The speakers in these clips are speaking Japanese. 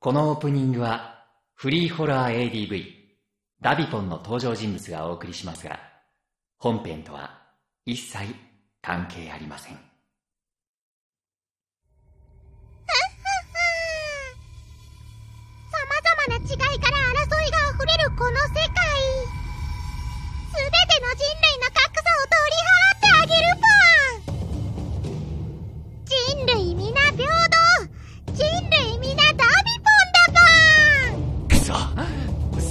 このオープニングはフリーホラー ADV ダビポンの登場人物がお送りしますが本編とは一切関係ありません。様々な違いから争いが溢れるこの世界。すべての人類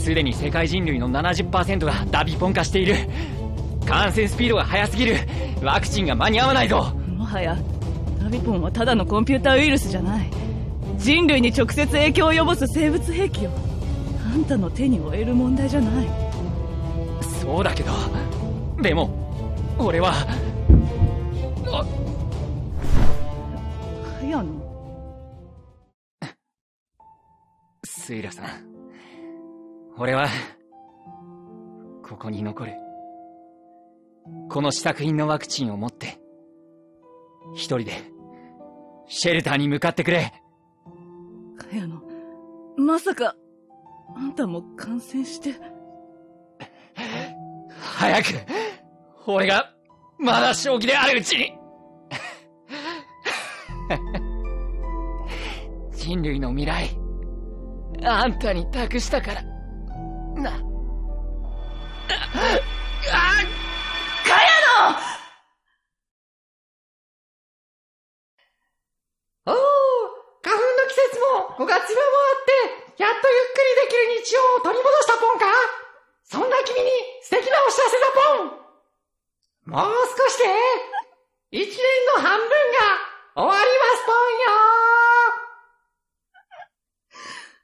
すでに世界人類の70%がダビポン化している。感染スピードが速すぎる。ワクチンが間に合わないぞ。もはやダビポンはただのコンピューターウイルスじゃない。人類に直接影響を及ぼす生物兵器よ。あんたの手に負える問題じゃない。そうだけど。でも俺はあ茅野。スイラさん俺はここに残る。この試作品のワクチンを持って一人でシェルターに向かってくれ。茅野まさかあんたも感染して。早く俺がまだ正気であるうちに。人類の未来あんたに託したからな。ああおお、花粉の季節も5月病もあって、やっとゆっくりできる日常を取り戻したポンか？そんな君に素敵なお知らせだポン。もう少しで、一年の半分が終わりますポンよ。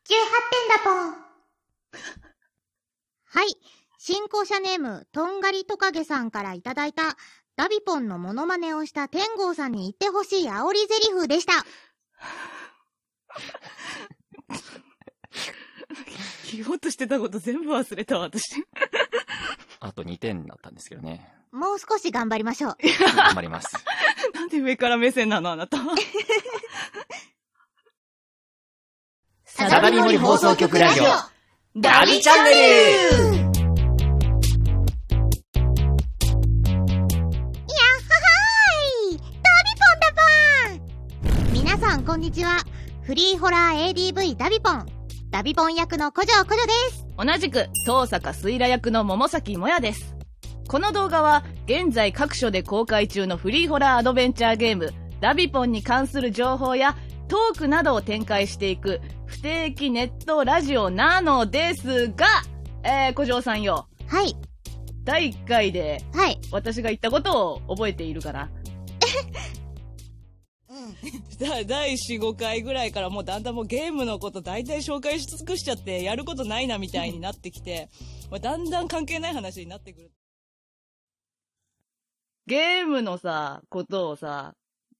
18点だポンはい。新校舎ネームとんがりトカゲさんからいただいたダビポンのモノマネをした天狗さんに言ってほしい煽りゼリフでした。言おうとしてたこと全部忘れたわ私。あと2点だったんですけどね。もう少し頑張りましょう。頑張ります。なんで上から目線なのあなた。相模森放送局ラジオ。ダビチャンネルにちは。フリーホラー ADV ダビポン。ダビポン役の古城古城です。同じく東坂すいら役の桃崎もやです。この動画は現在各所で公開中のフリーホラーアドベンチャーゲームダビポンに関する情報やトークなどを展開していく不定期ネットラジオなのですが、えー、小城さんよ、はい。第1回ではい。私が言ったことを覚えているかな？う ん第4、5回ぐらいからもうだんだんもうゲームのこと大体紹介し尽くしちゃって、やることないなみたいになってきて、まあだんだん関係ない話になってくる。ゲームのさ、ことをさ、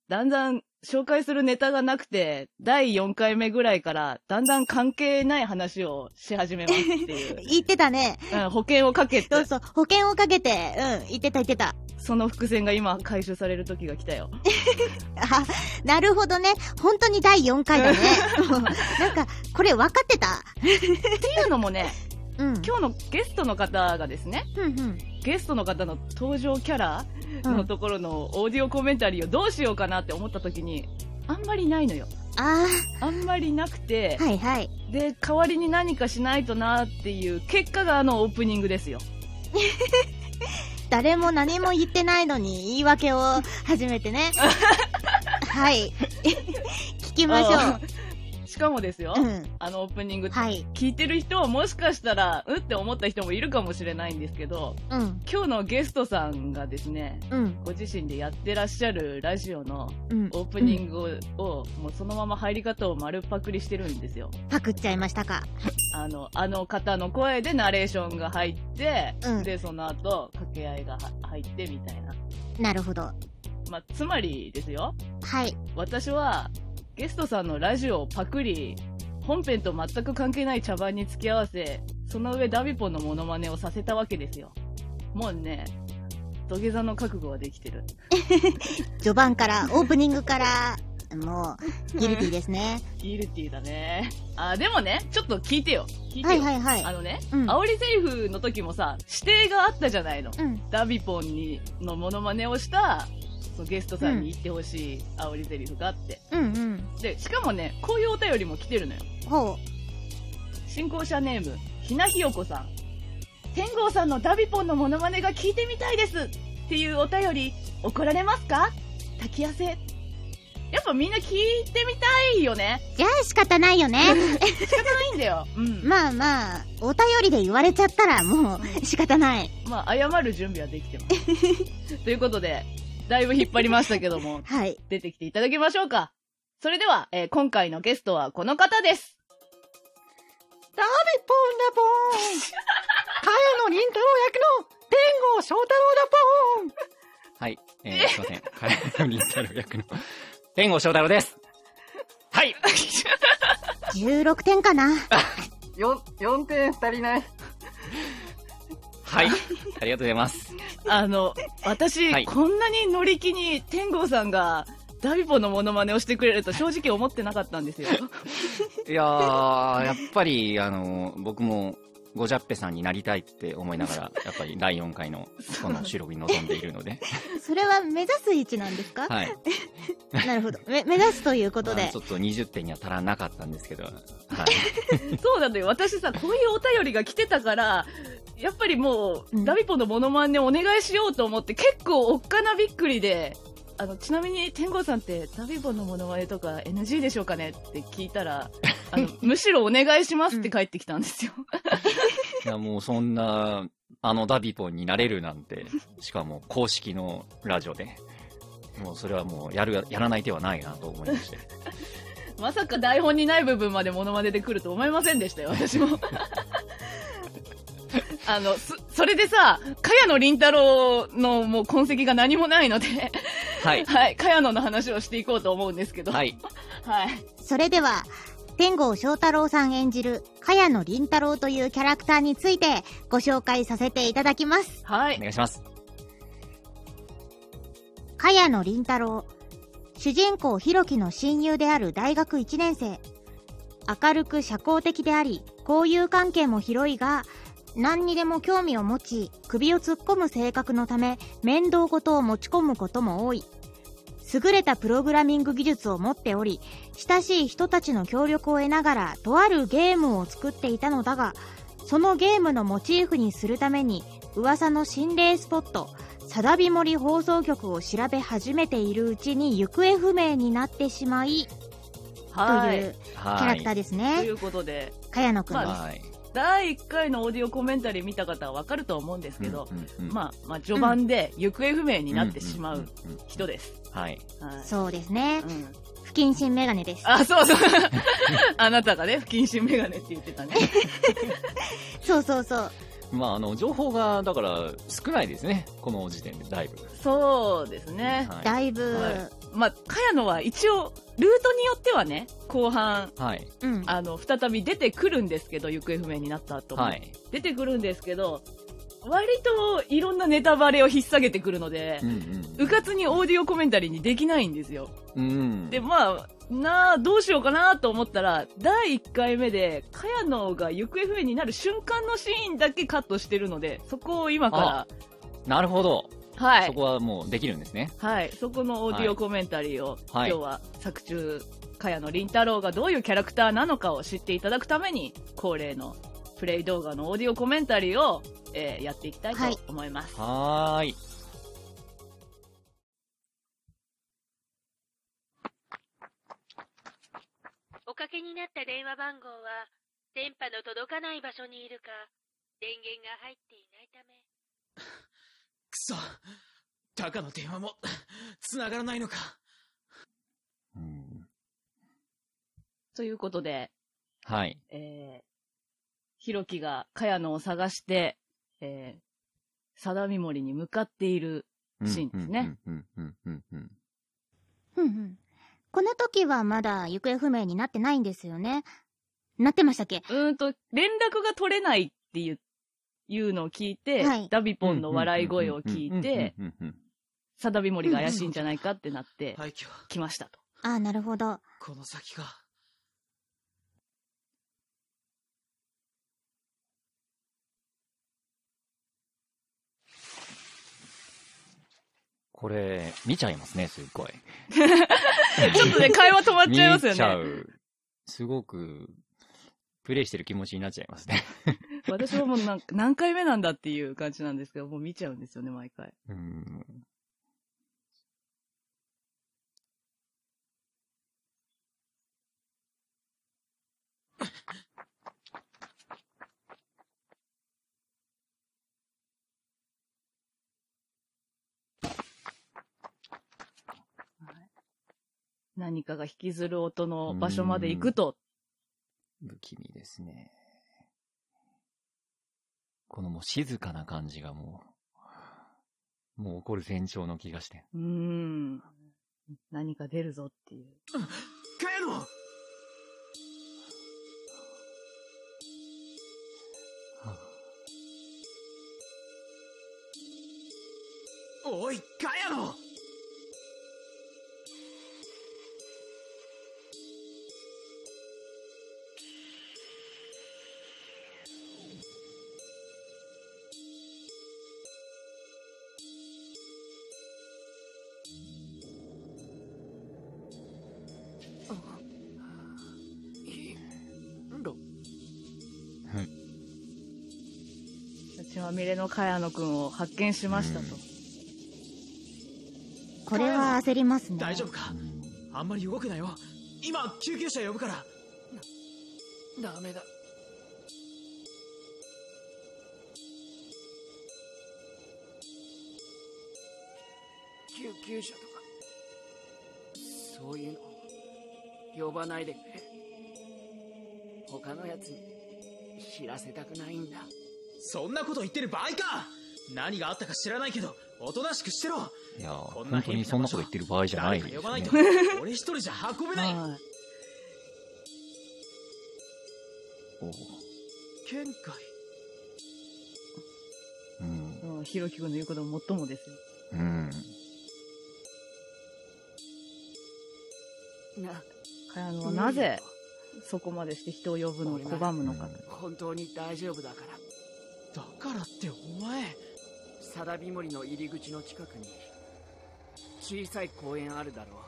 だんだん紹介するネタがなくて、第4回目ぐらいから、だんだん関係ない話をし始めますっていう。言ってたね。うん、保険をかけて。そう、そう。保険をかけて。うん言ってた言ってた。その伏線が今回収される時が来たよ。あなるほどね。本当に第4回だね。なんかこれ分かってた？っていうのもね、うん。今日のゲストの方がですね、うんうんゲストの方の登場キャラうん。のところのオーディオコメンタリーをどうしようかなって思った時に、あんまりないのよ。ああんまりなくてあ、はいはい。で、代わりに何かしないとなっていう結果があのオープニングですよ。誰も何も言ってないのに言い訳を始めてね。はい。聞きましょあしかもですよ、ううん。あのオープニング、はい。聞いてる人はもしかしたら、うんって思った人もいるかもしれないんですけど、うん。今日のゲストさんがですね、うん。ご自身でやってらっしゃるラジオのうん。オープニングを、をもうそのまま入り方を丸パクリしてるんですよ。パクっちゃいましたか。あの、あの方の声でナレーションが入って、うん。で、その後、掛け合いがは入ってみたいな。なるほど。まあ、つまりですよ、はい。私は、ゲストさんのラジオをパクリ、本編と全く関係ない茶番に付き合わせ、その上ダビポンのモノマネをさせたわけですよ。もうね、土下座の覚悟はできてる。序盤からオープニングからもう、ギルティですね。ギルティだね。あ、でもね、ちょっと聞いてよ。聞いてよ。はいはいはい。あのね、うん煽りセリフの時もさ、指定があったじゃないの。うん。ダビポンに、のモノマネをした、そうゲストさんに言ってほしい煽りセリフがあって。うんうん。で、しかもね、こういうお便りも来てるのよ。ほ新興者ネーム、ひなひよこさん。天狗さんのダビポンのモノマネが聞いてみたいですっていうお便り、怒られますか？滝汗。やっぱみんな聞いてみたいよね。う。じゃあ仕方ないよね。仕方ないんだよ。うん。まあまあ、お便りで言われちゃったらもう仕方ない。まあ、謝る準備はできてます。ということで、だいぶ引っ張りましたけども、はい。出てきていただきましょうか。それでは、えー今回のゲストはこの方です。ダビポンだポーン茅野凛太郎役の天狗翔太郎だポーンはい。えー、すいません。カレーのリンタロ役の、天狗翔太郎です。はい。16点かな。4、4点足りない。はい。ありがとうございます。あの、私、はいこんなに乗り気に天狗さんが、ダビポのモノマネをしてくれると正直思ってなかったんですよ。いやー、やっぱり、あの、僕も、ゴジャッペさんになりたいって思いながら、やっぱり第4回のこの収録に臨んでいるので、それは目指す位置なんですか、はい。なるほど。め目指すということでまあち。ょっと20点には足らなかったんですけど、はい。そうなんだよ。私さ、こういうお便りが来てたから、やっぱりもう、うんダビポのモノマネお願いしようと思って、結構おっかなびっくりで、あの、ちなみに天狗さんってダビポのモノマネとか NG でしょうかねって聞いたら、あの、むしろお願いしますって返ってきたんですよ。いや、もうそんな、あのダビポンになれるなんて、しかも公式のラジオで、もうそれはもうやる、やらない手はないなと思いまして。まさか台本にない部分までモノマネで来ると思いませんでしたよ、私も。あの、そ、それでさ、茅野凛太郎のもう痕跡が何もないので、はい。はい、茅野の話をしていこうと思うんですけど。。はいい。はい。それでは、天狗翔太郎さん演じる、茅野凛太郎というキャラクターについてご紹介させていただきます。はい。お願いします。茅野凛太郎。主人公ひろきの親友である大学1年生。明るく社交的であり、交友関係も広いが、何にでも興味を持ち、首を突っ込む性格のため、面倒事を持ち込むことも多い。優れたプログラミング技術を持っており、親しい人たちの協力を得ながら、とあるゲームを作っていたのだが、そのゲームのモチーフにするために、噂の心霊スポット、さだび森放送局を調べ始めているうちに行方不明になってしまい、とはい。いうキャはいラクター。ですといね。うことで、茅野くんです。はい。第1回のオーディオコメンタリー見た方はわかると思うんですけど、うんうんうんまあ、まあ、序盤で行方不明になってしまう人です。はい。はい。そうですねう。ん。不謹慎メガネです。あ、そうそう。あなたがね、不謹慎メガネって言ってたね。そうそうそう。まあ、あの、情報が、だから、少ないですね。この時点で、だいぶ。そうですね。はい。だいぶ、はいまあ、茅野は一応、ルートによってはね、後半、はい。うん。あの、再び出てくるんですけど、行方不明になった後も。はい。出てくるんですけど、割といろんなネタバレを引っ提げてくるのでう、んうかつにオーディオコメンタリーにできないんですよ。うん。うん。で、まあ、なあ、どうしようかなと思ったら、第1回目で、茅野が行方不明になる瞬間のシーンだけカットしてるので、そこを今かなるほど。ら、はい。そこはもうできるんですね。はい。そこのオーディオコメンタリーを、はい今日は作中、茅野凛太郎がどういうキャラクターなのかを知っていただくために、恒例のプレイ動画のオーディオコメンタリーを、えーやっていきたいはいと思います。はーい。おかけになった電話番号は、電波の届かない場所にいるか、電源が入っていないため。くそ。タカの電話も、繋がらないのか。うんということで、はい。えー、ひろきが茅野を探して、えー、貞見森に向かっているシーンですね。うんうんうんうんうん。ふんふんこの時はまだ行方不明になってないんですよね。なってましたっけ？うーんと、連絡が取れないっていう、いうのを聞いて、はいダビポンの笑い声を聞いて、貞見森が怪しいんじゃないかってなって、廃墟。来ましたと。ああ、なるほど。この先か。これ、見ちゃいますね、すっごい。ちょっとね、会話止まっちゃいますよ見ちゃね。う。すごく、プレイしてる気持ちになっちゃいますね。私はもうなんか何回目なんだっていう感じなんですけど、もう見ちゃうんですよね、毎回。うん。何かが引きずる音の場所まで行くと、不気味ですね。このもう静かな感じがもう、もう起こる前兆の気がして。うーん。何か出るぞっていう。カヤノおい、カヤノれの茅野くんを発見しましたと。これは焦りますね。大丈夫かあんまり動くなよ。今、救急車呼ぶから。ダメだ。救急車とか、そういうの、呼ばないでくれ。他のやつに知らせたくないんだ。そんなこと言ってる場合か何があったか知らないけど、おとなしくしてろいやー、こんな本当にそんなこと言ってる場合じゃない呼ばないと。、俺一人じゃ運べない。はい。おう県外うん。うんひろきくんの言うことももっともですよ。うん。な、茅野はなぜそこまでして人を呼ぶのを拒むのか。本当に大丈夫だから。だからってお前、貞美森の入り口の近くに小さい公園あるだろ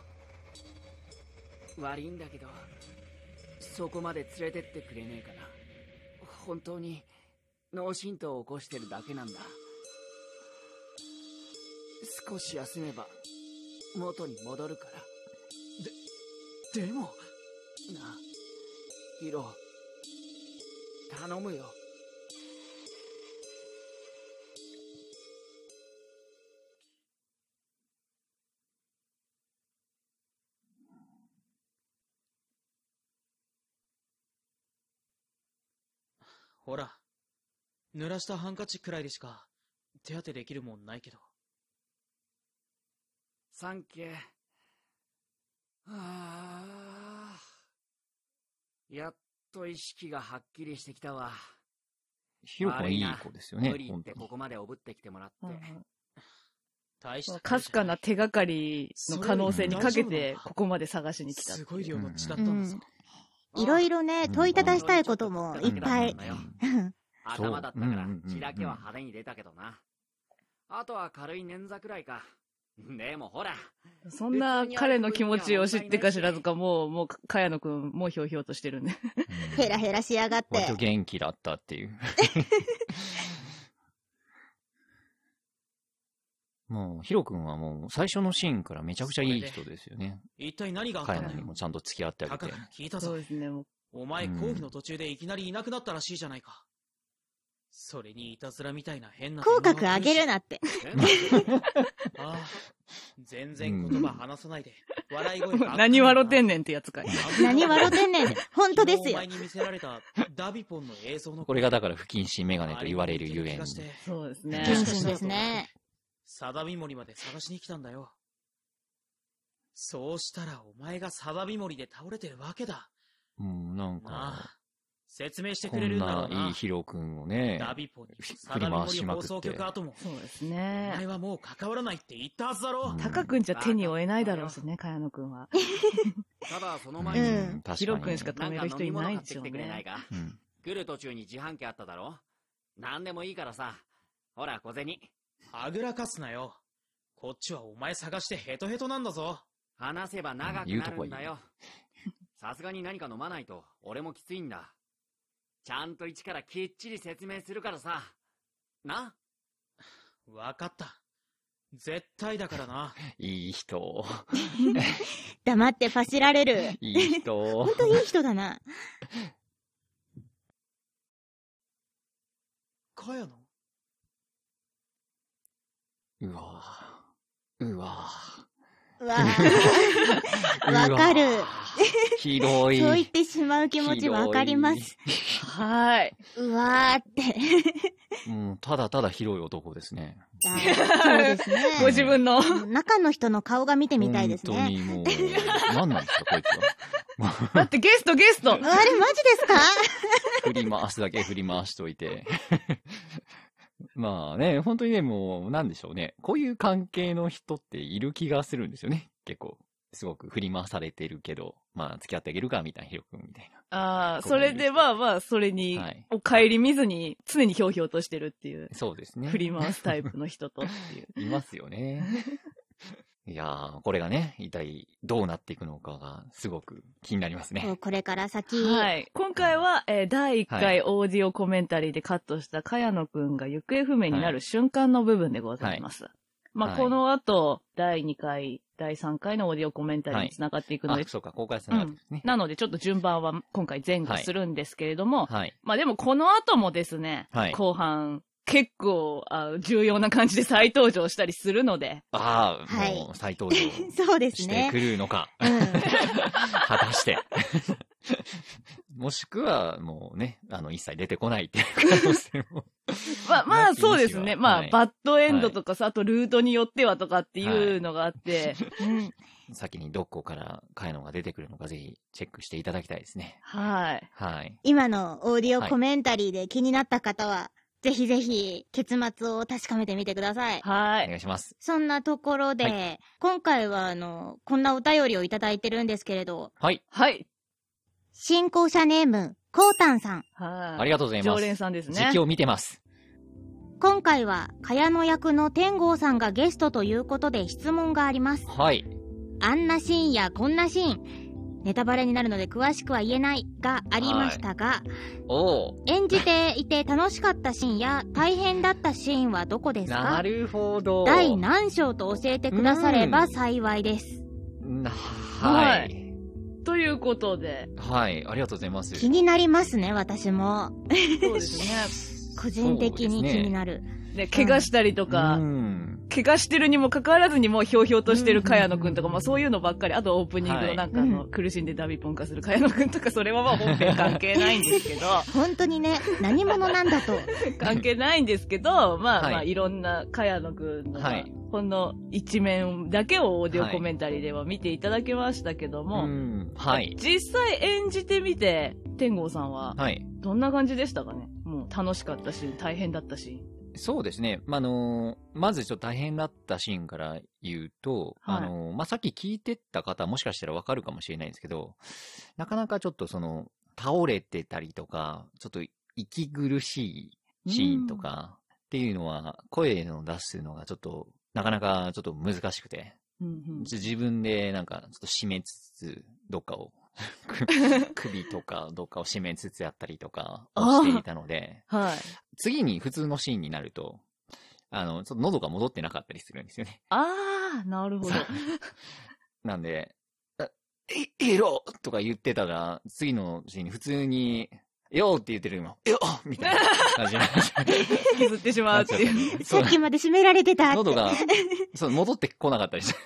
う。悪いんだけどそこまで連れてってくれねえかな。本当に脳震盪を起こしてるだけなんだ。少し休めば元に戻るから。でも、なあヒロ。頼むよほら、濡らしたハンカチくらいでしか手当てできるもんないけど。サンキュー。はあ。やっと意識がはっきりしてきたわ。ひろこはいい子ですよね無理、言って。ここまでおぶってきてもらって。大したかすかな手がかりの可能性にかけて、ここまで探しに来た。すごい量の血だったんだぞ。いろいろね、問いただしたいこともいっぱい。頭だったから血だけは派手に出たけどな。あとは軽い捻挫くらいか。でもほら、そんな彼の気持ちを知ってか知らずか、もう、もう、かやのくん、もうひょうひょうとしてるんで。ヘラヘラしやがって割と。元気だったっていう。もう、ヒロ君はもう最初のシーンからめちゃくちゃいい人ですよね。一体何があっカたんだよ。ヤナにもちゃんと付き合ってあげて聞いたぞそうで。すね、もう。お前、うん講義の途中でいきなりいなくなったらしいじゃないか。それにいたずらみたいな変な口角上げるな。なって。ああ。全然言葉話さないで。笑い声が。何笑ってんねんってやつかい。何笑ってんねん。本当ですよ 前。に見せられたダビポンの映像のこれがだから不謹慎メガネと言われるゆえに気が。してそうですね。謹慎ですね。貞美森まで探しに来たんだよ。そうしたらお前が貞美森で倒れてるわけだ。うん、なんなか、あ。説明してこくれるんだろんうな。ないいヒロ君をね、ダビポに、ふ相模振り回し森放まくって。送局後も。そうですおね前。はもう関わらないって言ったはずだろ。うんタカ君じゃ手に負えないだろうしね、茅野くんは。ただそのう前に、うん。ヒロ君しか止める人いないでしょうてきてくれないね。かうん。来る途中に自販機あっただろなんでもいいからさ。ほら、小銭。はぐらかすなよ。こっちはお前探してヘトヘトなんだぞ。話せば長くなるんだよ。さすがに何か飲まないと、俺もきついんだ。ちゃんと一からきっちり説明するからさ。な？わかった。絶対だからな。いい人。黙ってパシられる。いい人ほん。といい人だな。かやの？うわぁ。うわうわぁ。わかる。広い。そう言ってしまう気持ちわかります。はい。うわーって。もう、ただただ広い男ですね。そうですね。ご自分の。中の人の顔が見てみたいですね。本当にもう、何なんですか、こいつは。だってゲストゲストあれ、マジですか？振り回すだけ振り回しといて。まあね、本当にね、もう、なんでしょうね。こういう関係の人っている気がするんですよね。結構。すごく振り回されてるけど、まあ、付き合ってあげるか、みたいな、ヒロ君みたいああ、それでまあまあ、それにはい、お帰り見ずに、常にひょうひょうとしてるっていう、な。そうですね。振り回すタイプの人とっていう。いますよね。いやー、これがね、一体どうなっていくのかが、すごく気になりますね。これから先。はい。今回は、えー第1は回オーディオコメンタリーでカットした茅野くんが行方不明になる瞬間の部分でございます。まあ、はいこの後、第2回、第3回のオーディオコメンタリーに繋がっていくので、あ、そうか、公開されなかったですね。なのでちょっと順番は今回前後するんですけれども、はい。まあでもこの後もですね、はい後半、結構あ重要な感じで再登場したりするので、ああ、はいもう再登場 そうですしてねく。るのか。うん。果たして。もしくは、もうね、あの、一切出てこないっていう可能性も。まあ、まあ、そうですね。まあ、はいバッドエンドとかさ、あとルートによってはとかっていうのがあって、うん先にどこからカエノが出てくるのかぜひチェックしていただきたいですね。はい。はい。今のオーディオコメンタリーで気になった方は、ぜひぜひ結末を確かめてみてください。はい。お願いします。そんなところで、は今回はあの、こんなお便りをいただいてるんですけれど、はい。はい。新校舎ネーム、コータンさん。はい。ありがとうございます。常連さんですね。実況見てます。今回は、茅野役の天郷さんがゲストということで質問があります。はい。あんなシーンやこんなシーン、ネタバレになるので詳しくは言えないがありましたが。演じていて楽しかったシーンや大変だったシーンはどこですなかるほど。第何章と教えてくだされば幸いです。なははい。ということで、はい。ありがとうございます。気になりますね、私も。そうです 個人的に気になる。ね。で、怪我したりとか、うん。怪我してるにもかかわらずにもうひょうひょうとしてる茅野くんとか、まあそういうのばっかり、あとオープニングのなんかあの、はい苦しんでダビポン化する茅野くんとか、それはまあ本編関係ないんですけど、本当にね、何者なんだと。関係ないんですけど、まあはいまあいろんな茅野くんの、はいほんの一面だけをオーディオコメンタリーでは見ていただけましたけども、うん。はい。実際演じてみて、天狗さんははい。どんな感じでしたかね？もう楽しかったし、大変だったし。そうですね。まあ、あのーまずちょっと大変だったシーンから言うと、はい。あのーまあ、さっき聞いてった方もしかしたらわかるかもしれないんですけど、なかなかちょっとその、倒れてたりとか、ちょっと息苦しいシーンとかっていうのは、声の出すのがちょっと、なかなかちょっと難しくて、うんうん。じ自分でなんかちょっと締めつつ、どっかを、く 首とかどっかを締めつつやったりとかをしていたので、はい。次に普通のシーンになると、あの、ちょっと喉が戻ってなかったりするんですよね。あー、なるほど。なんで、あい、いろとか言ってたら、次のシーンに普通に、よーって言ってるの、よーみたいな感じになっちゃう削ってしまうっていう。さっきまで締められてたって。喉が、そう、戻ってこなかったりして、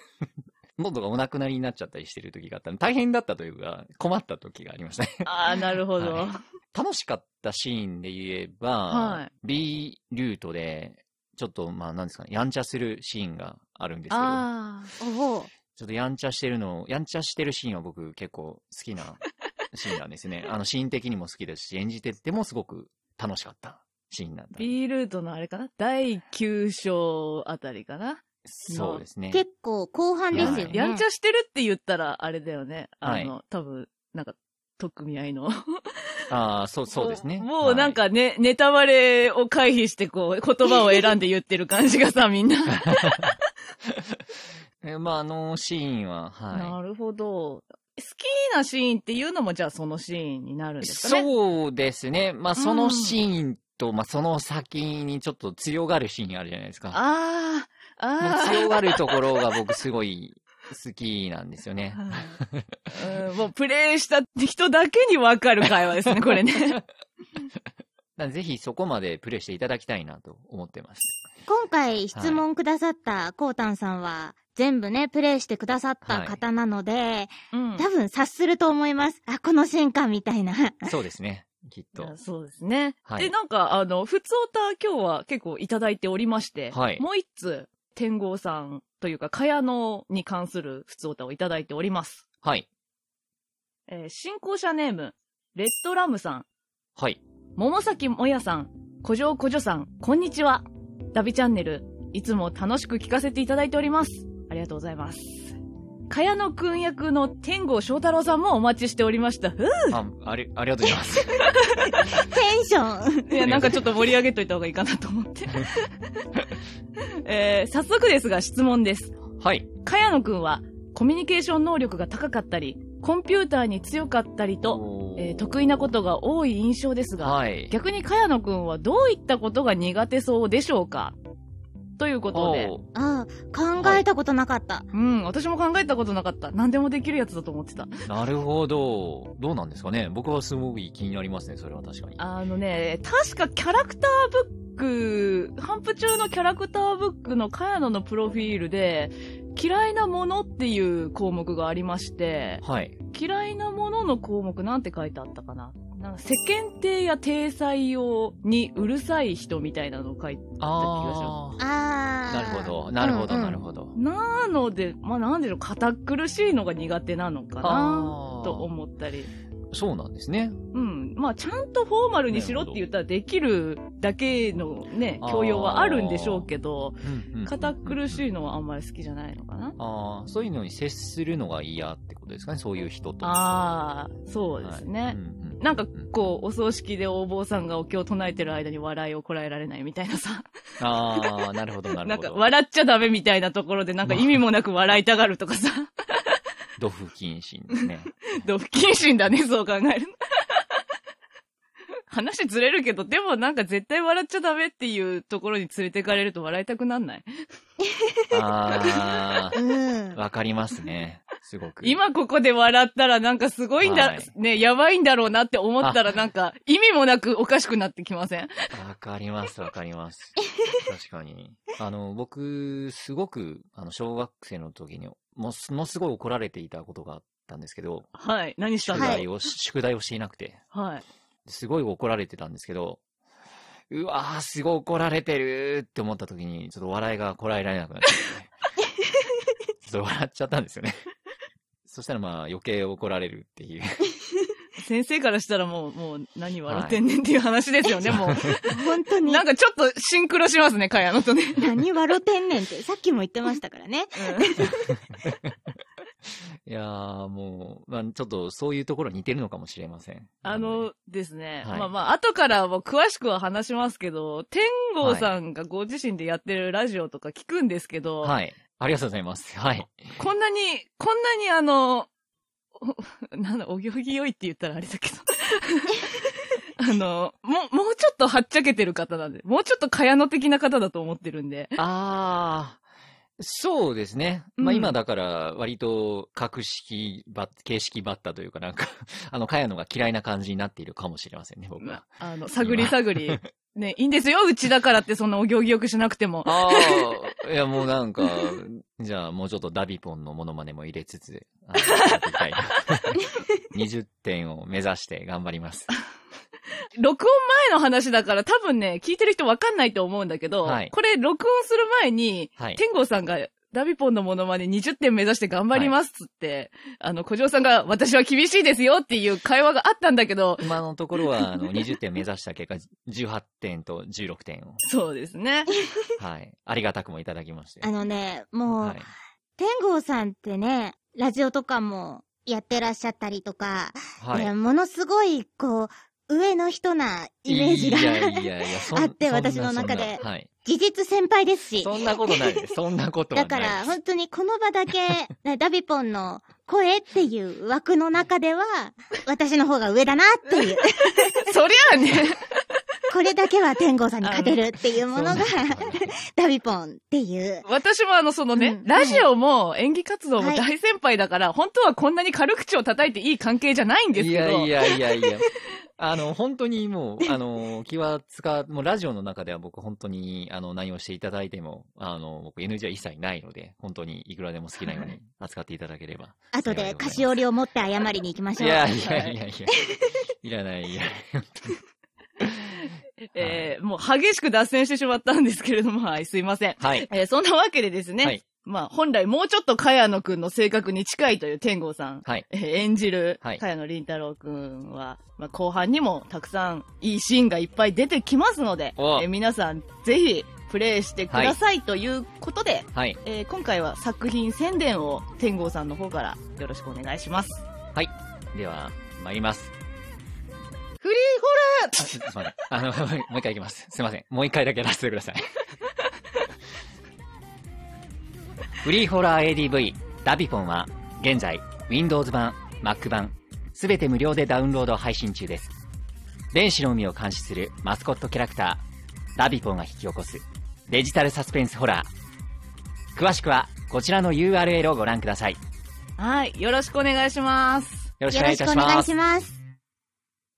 喉がお亡くなりになっちゃったりしてる時があった大変だったというか、困った時がありましたね。あー、なるほど。はい楽しかったシーンで言えば、はい B ルートで、ちょっと、まあ、なんですかね、やんちゃするシーンがあるんですけど、あおちょっとやんちゃしてるの、やんちゃしてるシーンは僕結構好きなシーンなんですね。あの、シーン的にも好きですし、演じててもすごく楽しかったシーンなんだ。B ルートのあれかな？第9章あたりかな？そうですね。結構後半ですよね。はいやんちゃしてるって言ったらあれだよね。あの、は多分、なんか、取っ組み合いの。ああ、そう、そうですね。もうなんかね、ネタバレを回避してこう、言葉を選んで言ってる感じがさ、みんな。はい。えまあ、あのシーンは、はなるほど。好きなシーンっていうのもじゃあそのシーンになるんい。ですかね。そうですね。まあ、そのシーンと、まあ、その先にちょっと強がるシーンあるじゃないですか。ああ。強がるところが僕すごい好きなんですよね。うんもうプレイした人だけにわかる会話ですね、これね。ぜひそこまでプレイしていただきたいなと思ってます。今回質問くださったコウタンさんは、全部ね、プレイしてくださった方なので、うん多分察すると思います。あ、この瞬間みたいな。そうですね。きっと。そうですね。はいで、なんか、あの、普通おた今日は結構いただいておりまして、はいもう一つ、天狗さんというか、茅野に関する普通おたをいただいております。はい。えー新校舎ネーム、レッドラムさん、はい。桃崎もやさん、古城古女さん、こんにちは。ダビチャンネル、いつも楽しく聞かせていただいております。ありがとうございます。茅野くん役の天狗翔太郎さんもお待ちしておりました。ふうあ、あり、ありがとうございます。テンション。いや、なんかちょっと盛り上げといた方がいいかなと思って。えー、早速ですが質問です。はい。茅野くんはコミュニケーション能力が高かったり、コンピューターに強かったりと、えー得意なことが多い印象ですが、はい。逆に茅野くんはどういったことが苦手そうでしょうか？ということで。おーああ、考えたことなかった。うん、私も考えたことなかった。何でもできるやつだと思ってた。なるほど。どうなんですかね僕はすごい気になりますね、それは確かに。あのね、確かキャラクターブック、反復中のキャラクターブックの茅野のプロフィールで、嫌いなものっていう項目がありまして、はい。嫌いなものの項目なんて書いてあったかななんか世間体や体裁をにうるさい人みたいなのを書いてあああ。あ。なるほど。なるほど、うんうんなるほど。なので、まあなんでしょう、堅苦しいのが苦手なのかなと思ったり。そうなんですね。うん。まあ、ちゃんとフォーマルにしろって言ったらできるだけのね、教養はあるんでしょうけど、堅苦しいのはあんまり好きじゃないのかな。ああ、そういうのに接するのが嫌ってことですかね、そういう人と。ああ、そうですね。はいうんうんなんか、こう、お葬式でお坊さんがお経を唱えてる間に笑いをこらえられないみたいなさ。ああ、なるほど、なる なんか、ほど。笑っちゃダメみたいなところで、なんか意味もなく笑いたがるとかさ。ド不謹慎ですね。ド不謹慎だね、そう考える。話ずれるけど、でもなんか絶対笑っちゃダメっていうところに連れてかれると笑いたくなんないあうんあ、。わかりますね。すごく。今ここで笑ったらなんかすごいんだ、はいね、やばいんだろうなって思ったらなんか意味もなくおかしくなってきません？わかります、わかります。確かに。あの、僕、すごく、あの、小学生の時に、ものすごい怒られていたことがあったんですけど、はい。何したんだ、宿題を、宿題をしていなくて、はい。すごい怒られてたんですけど、うわー、すごい怒られてるって思った時に、ちょっと笑いがこらえられなくなっちゃって、ちょっと笑っちゃったんですよね。そしたらまあ余計怒られるっていう。先生からしたらもう、もう何笑ってんねんっていう話ですよね、も 本当う。にな。んかちょっとシンクロしますね、かやのとね。何笑ってんねんって、さっきも言ってましたからね。いやーもう、まあちょっとそういうところ似てるのかもしれません。あのですね、はいまあまあ、後からも詳しくは話しますけど、天狗さんがご自身でやってるラジオとか聞くんですけど、はい。ありがとうございます。はい。こんなに、こんなにあの、お なんだ、お行儀良いって言ったらあれだけど。あの、もう、もうちょっとはっちゃけてる方なんで、もうちょっと茅野的な方だと思ってるんで。あー、そうですね。まあうん今だから割と格式ば、形式ばったというかなんか、あの、かやのが嫌いな感じになっているかもしれませんね、僕は。あの、探り探り。ね、いいんですよ、うちだからってそんなお行儀よくしなくても。ああ、いやもうなんか、じゃあもうちょっとダビポンのモノマネも入れつつ、あのやっていきたいな。20点を目指して頑張ります。録音前の話だから多分ね、聞いてる人わかんないと思うんだけど、はいこれ録音する前に、はい。天狗さんがダビポンのモノマネ20点目指して頑張りますっつって、あの、小城さんが私は厳しいですよっていう会話があったんだけど、今のところは、あの、20点目指した結果、18点と16点を、そうですね。はい。ありがたくもいただきまして。あのね、もう、はい。天狗さんってね、ラジオとかもやってらっしゃったりとか、はい。えーものすごい、こう、上の人なイメージがいやいやいや、そん あって私の中ではい。事実先輩ですし。そんなことないです。そんなことはない。だから、本当にこの場だけ、ねダビポンの声っていう枠の中では、私の方が上だなっていう、そりゃあね、これだけは天狗さんに勝てるっていうものがダビポンっていう。私もあの、そのね、うんラジオも演技活動もはい大先輩だから、本当はこんなに軽口を叩いていい関係じゃないんですいけど、やいやいやいや。あの、本当にもう、あの、気は使う、もうラジオの中では僕本当に、あの、内容していただいても、あの、僕 NG は一切ないので、本当にいくらでも好きなように扱っていただければ。後で菓子折りを持って謝りに行きましょう。いやいやいやいや。いらない、いらない。えーもう激しく脱線してしまったんですけれども、はい、すいません。はい。えーそんなわけでですね、はいまあ、本来もうちょっと茅野くんの性格に近いという天狗さん、はい。えー演じるはい茅野凛太郎くんは、まあ、後半にもたくさんいいシーンがいっぱい出てきますので、え皆さんぜひプレイしてくださいということで、はい。えー今回は作品宣伝を天狗さんの方からよろしくお願いします。では、参ります。フリーあすすいません。あの、もう一回いきます。すいません。もう一回だけやらせてください。フリーホラー ADV ダビポンは現在 Windows 版、Mac 版、すべて無料でダウンロード配信中です。電子の海を監視するマスコットキャラクター、ダビポンが引き起こすデジタルサスペンスホラー。詳しくはこちらの URL をご覧ください。はい、よろしくお願いします。よろしくお願いいたしよろしくお願います。します。